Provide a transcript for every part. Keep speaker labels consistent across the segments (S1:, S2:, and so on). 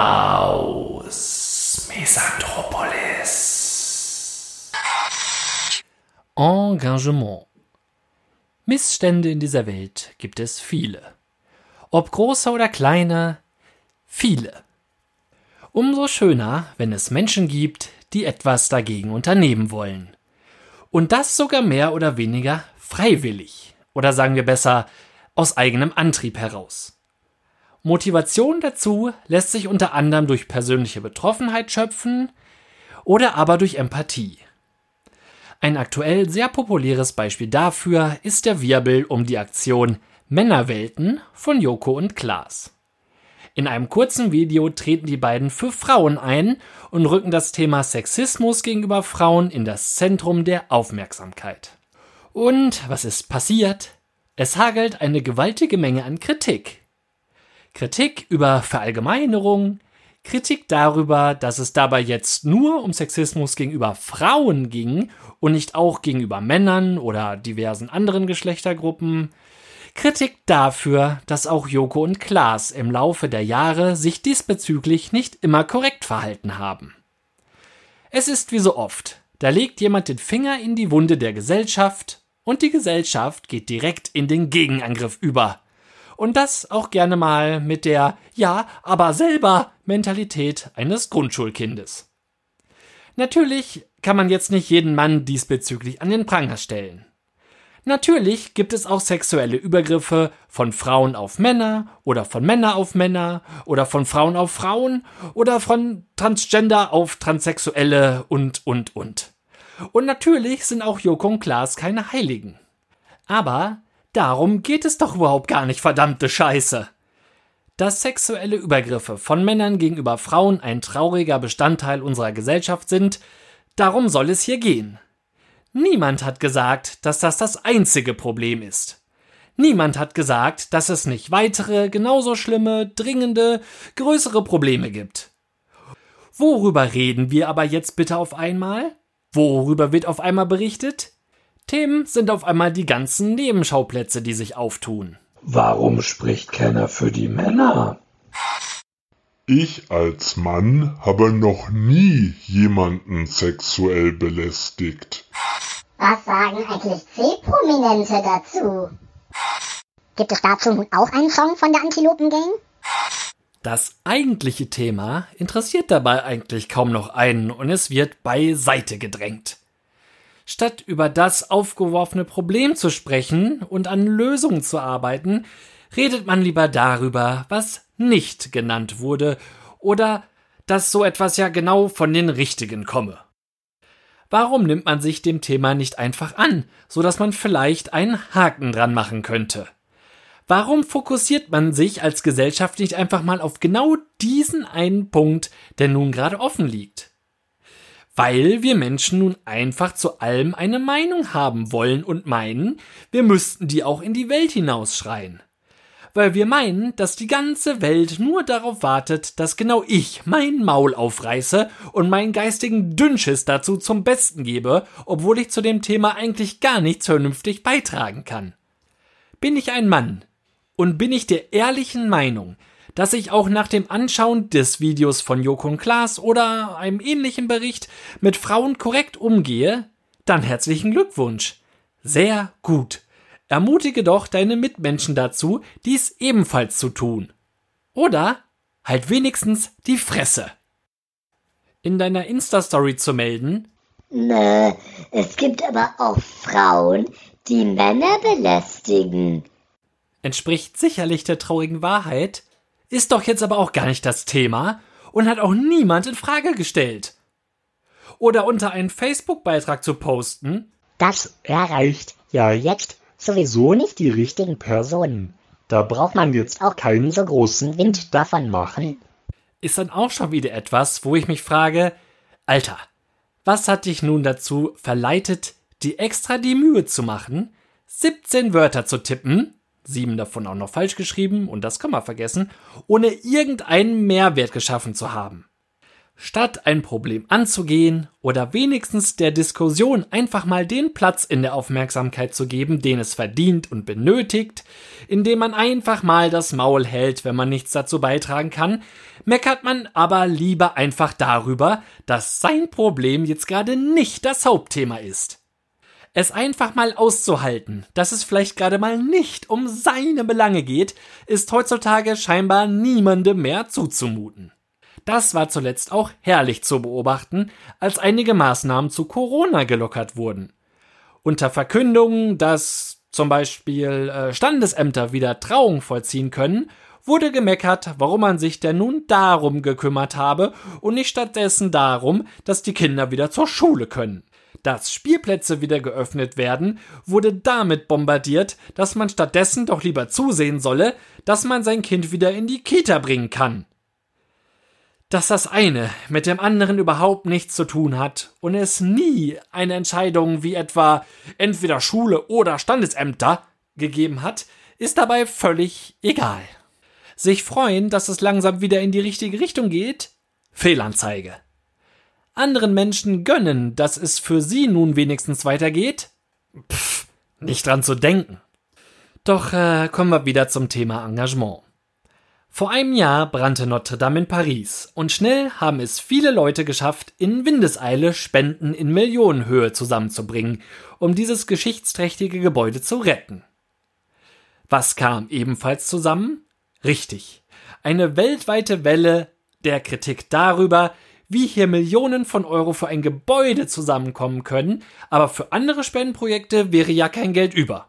S1: Haus Mesanthropolis. Engagement. Missstände in dieser Welt gibt es viele. Ob große oder kleine, viele. Umso schöner, wenn es Menschen gibt, die etwas dagegen unternehmen wollen. Und das sogar mehr oder weniger freiwillig. Oder sagen wir besser, aus eigenem Antrieb heraus. Motivation dazu lässt sich unter anderem durch persönliche Betroffenheit schöpfen oder aber durch Empathie. Ein aktuell sehr populäres Beispiel dafür ist der Wirbel um die Aktion Männerwelten von Joko und Klaas. In einem kurzen Video treten die beiden für Frauen ein und rücken das Thema Sexismus gegenüber Frauen in das Zentrum der Aufmerksamkeit. Und was ist passiert? Es hagelt eine gewaltige Menge an Kritik. Kritik über Verallgemeinerung, Kritik darüber, dass es dabei jetzt nur um Sexismus gegenüber Frauen ging und nicht auch gegenüber Männern oder diversen anderen Geschlechtergruppen, Kritik dafür, dass auch Joko und Klaas im Laufe der Jahre sich diesbezüglich nicht immer korrekt verhalten haben. Es ist wie so oft, da legt jemand den Finger in die Wunde der Gesellschaft und die Gesellschaft geht direkt in den Gegenangriff über. Und das auch gerne mal mit der Ja, aber selber Mentalität eines Grundschulkindes. Natürlich kann man jetzt nicht jeden Mann diesbezüglich an den Pranger stellen. Natürlich gibt es auch sexuelle Übergriffe von Frauen auf Männer oder von Männer auf Männer oder von Frauen auf Frauen oder von Transgender auf Transsexuelle und, und, und. Und natürlich sind auch Joko und Klaas keine Heiligen. Aber Darum geht es doch überhaupt gar nicht, verdammte Scheiße. Dass sexuelle Übergriffe von Männern gegenüber Frauen ein trauriger Bestandteil unserer Gesellschaft sind, darum soll es hier gehen. Niemand hat gesagt, dass das das einzige Problem ist. Niemand hat gesagt, dass es nicht weitere, genauso schlimme, dringende, größere Probleme gibt. Worüber reden wir aber jetzt bitte auf einmal? Worüber wird auf einmal berichtet? Themen sind auf einmal die ganzen Nebenschauplätze, die sich auftun.
S2: Warum spricht keiner für die Männer?
S3: Ich als Mann habe noch nie jemanden sexuell belästigt.
S4: Was sagen eigentlich C-Prominente dazu? Gibt es dazu nun auch einen Song von der Antilopen Gang?
S1: Das eigentliche Thema interessiert dabei eigentlich kaum noch einen und es wird beiseite gedrängt. Statt über das aufgeworfene Problem zu sprechen und an Lösungen zu arbeiten, redet man lieber darüber, was nicht genannt wurde oder dass so etwas ja genau von den Richtigen komme. Warum nimmt man sich dem Thema nicht einfach an, so dass man vielleicht einen Haken dran machen könnte? Warum fokussiert man sich als Gesellschaft nicht einfach mal auf genau diesen einen Punkt, der nun gerade offen liegt? Weil wir Menschen nun einfach zu allem eine Meinung haben wollen und meinen, wir müssten die auch in die Welt hinausschreien. Weil wir meinen, dass die ganze Welt nur darauf wartet, dass genau ich mein Maul aufreiße und meinen geistigen Dünnschiss dazu zum Besten gebe, obwohl ich zu dem Thema eigentlich gar nichts vernünftig beitragen kann. Bin ich ein Mann und bin ich der ehrlichen Meinung, dass ich auch nach dem Anschauen des Videos von Joko und Klaas oder einem ähnlichen Bericht mit Frauen korrekt umgehe, dann herzlichen Glückwunsch. Sehr gut. Ermutige doch deine Mitmenschen dazu, dies ebenfalls zu tun. Oder halt wenigstens die Fresse. In deiner Insta-Story zu melden.
S4: Nö, es gibt aber auch Frauen, die Männer belästigen.
S1: Entspricht sicherlich der traurigen Wahrheit, ist doch jetzt aber auch gar nicht das Thema und hat auch niemand in Frage gestellt. Oder unter einen Facebook-Beitrag zu posten.
S5: Das erreicht ja jetzt sowieso nicht die richtigen Personen. Da braucht man jetzt auch keinen so großen Wind davon machen.
S1: Ist dann auch schon wieder etwas, wo ich mich frage, Alter, was hat dich nun dazu verleitet, die extra die Mühe zu machen, 17 Wörter zu tippen, sieben davon auch noch falsch geschrieben und das Komma vergessen, ohne irgendeinen Mehrwert geschaffen zu haben. Statt ein Problem anzugehen oder wenigstens der Diskussion einfach mal den Platz in der Aufmerksamkeit zu geben, den es verdient und benötigt, indem man einfach mal das Maul hält, wenn man nichts dazu beitragen kann, meckert man aber lieber einfach darüber, dass sein Problem jetzt gerade nicht das Hauptthema ist. Es einfach mal auszuhalten, dass es vielleicht gerade mal nicht um seine Belange geht, ist heutzutage scheinbar niemandem mehr zuzumuten. Das war zuletzt auch herrlich zu beobachten, als einige Maßnahmen zu Corona gelockert wurden. Unter Verkündung, dass zum Beispiel äh, Standesämter wieder Trauung vollziehen können, wurde gemeckert, warum man sich denn nun darum gekümmert habe und nicht stattdessen darum, dass die Kinder wieder zur Schule können. Dass Spielplätze wieder geöffnet werden, wurde damit bombardiert, dass man stattdessen doch lieber zusehen solle, dass man sein Kind wieder in die Kita bringen kann dass das eine mit dem anderen überhaupt nichts zu tun hat und es nie eine Entscheidung wie etwa entweder Schule oder Standesämter gegeben hat, ist dabei völlig egal. Sich freuen, dass es langsam wieder in die richtige Richtung geht? Fehlanzeige. Anderen Menschen gönnen, dass es für sie nun wenigstens weitergeht? Pff, nicht dran zu denken. Doch äh, kommen wir wieder zum Thema Engagement. Vor einem Jahr brannte Notre Dame in Paris und schnell haben es viele Leute geschafft, in Windeseile Spenden in Millionenhöhe zusammenzubringen, um dieses geschichtsträchtige Gebäude zu retten. Was kam ebenfalls zusammen? Richtig, eine weltweite Welle der Kritik darüber, wie hier Millionen von Euro für ein Gebäude zusammenkommen können, aber für andere Spendenprojekte wäre ja kein Geld über.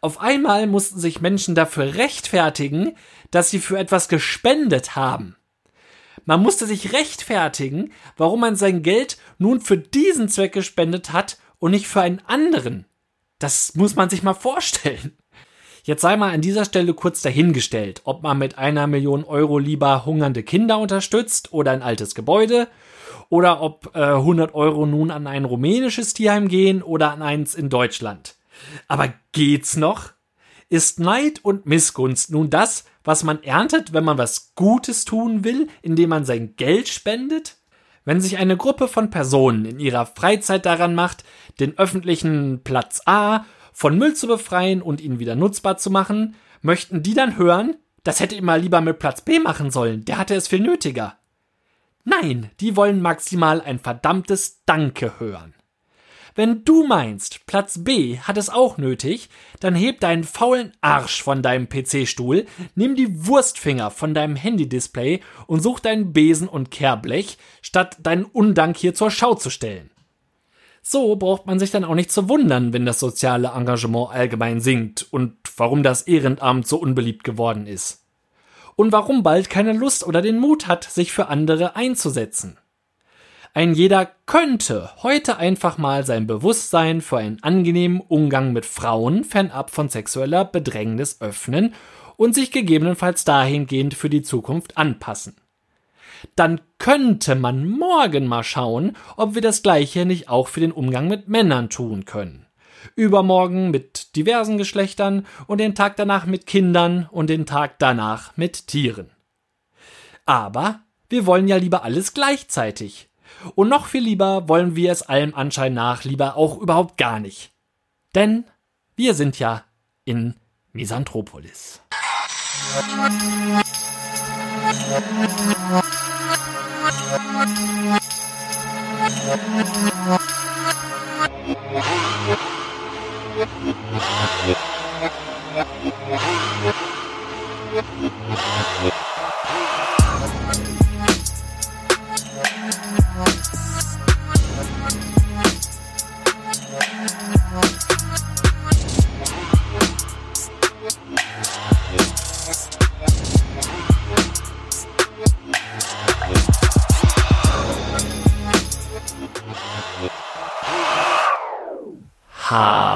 S1: Auf einmal mussten sich Menschen dafür rechtfertigen, dass sie für etwas gespendet haben. Man musste sich rechtfertigen, warum man sein Geld nun für diesen Zweck gespendet hat und nicht für einen anderen. Das muss man sich mal vorstellen. Jetzt sei mal an dieser Stelle kurz dahingestellt, ob man mit einer Million Euro lieber hungernde Kinder unterstützt oder ein altes Gebäude oder ob äh, 100 Euro nun an ein rumänisches Tierheim gehen oder an eins in Deutschland. Aber geht's noch? Ist Neid und Missgunst nun das, was man erntet, wenn man was Gutes tun will, indem man sein Geld spendet? Wenn sich eine Gruppe von Personen in ihrer Freizeit daran macht, den öffentlichen Platz A von Müll zu befreien und ihn wieder nutzbar zu machen, möchten die dann hören, das hätte immer lieber mit Platz B machen sollen, der hatte es viel nötiger. Nein, die wollen maximal ein verdammtes Danke hören. Wenn du meinst, Platz B hat es auch nötig, dann heb deinen faulen Arsch von deinem PC-Stuhl, nimm die Wurstfinger von deinem Handy-Display und such deinen Besen und Kehrblech, statt deinen Undank hier zur Schau zu stellen. So braucht man sich dann auch nicht zu wundern, wenn das soziale Engagement allgemein sinkt und warum das Ehrenamt so unbeliebt geworden ist. Und warum bald keine Lust oder den Mut hat, sich für andere einzusetzen. Ein jeder könnte heute einfach mal sein Bewusstsein für einen angenehmen Umgang mit Frauen fernab von sexueller Bedrängnis öffnen und sich gegebenenfalls dahingehend für die Zukunft anpassen. Dann könnte man morgen mal schauen, ob wir das gleiche nicht auch für den Umgang mit Männern tun können. Übermorgen mit diversen Geschlechtern und den Tag danach mit Kindern und den Tag danach mit Tieren. Aber wir wollen ja lieber alles gleichzeitig. Und noch viel lieber wollen wir es allem Anschein nach lieber auch überhaupt gar nicht. Denn wir sind ja in Misanthropolis. Thank you. Misanthropolis.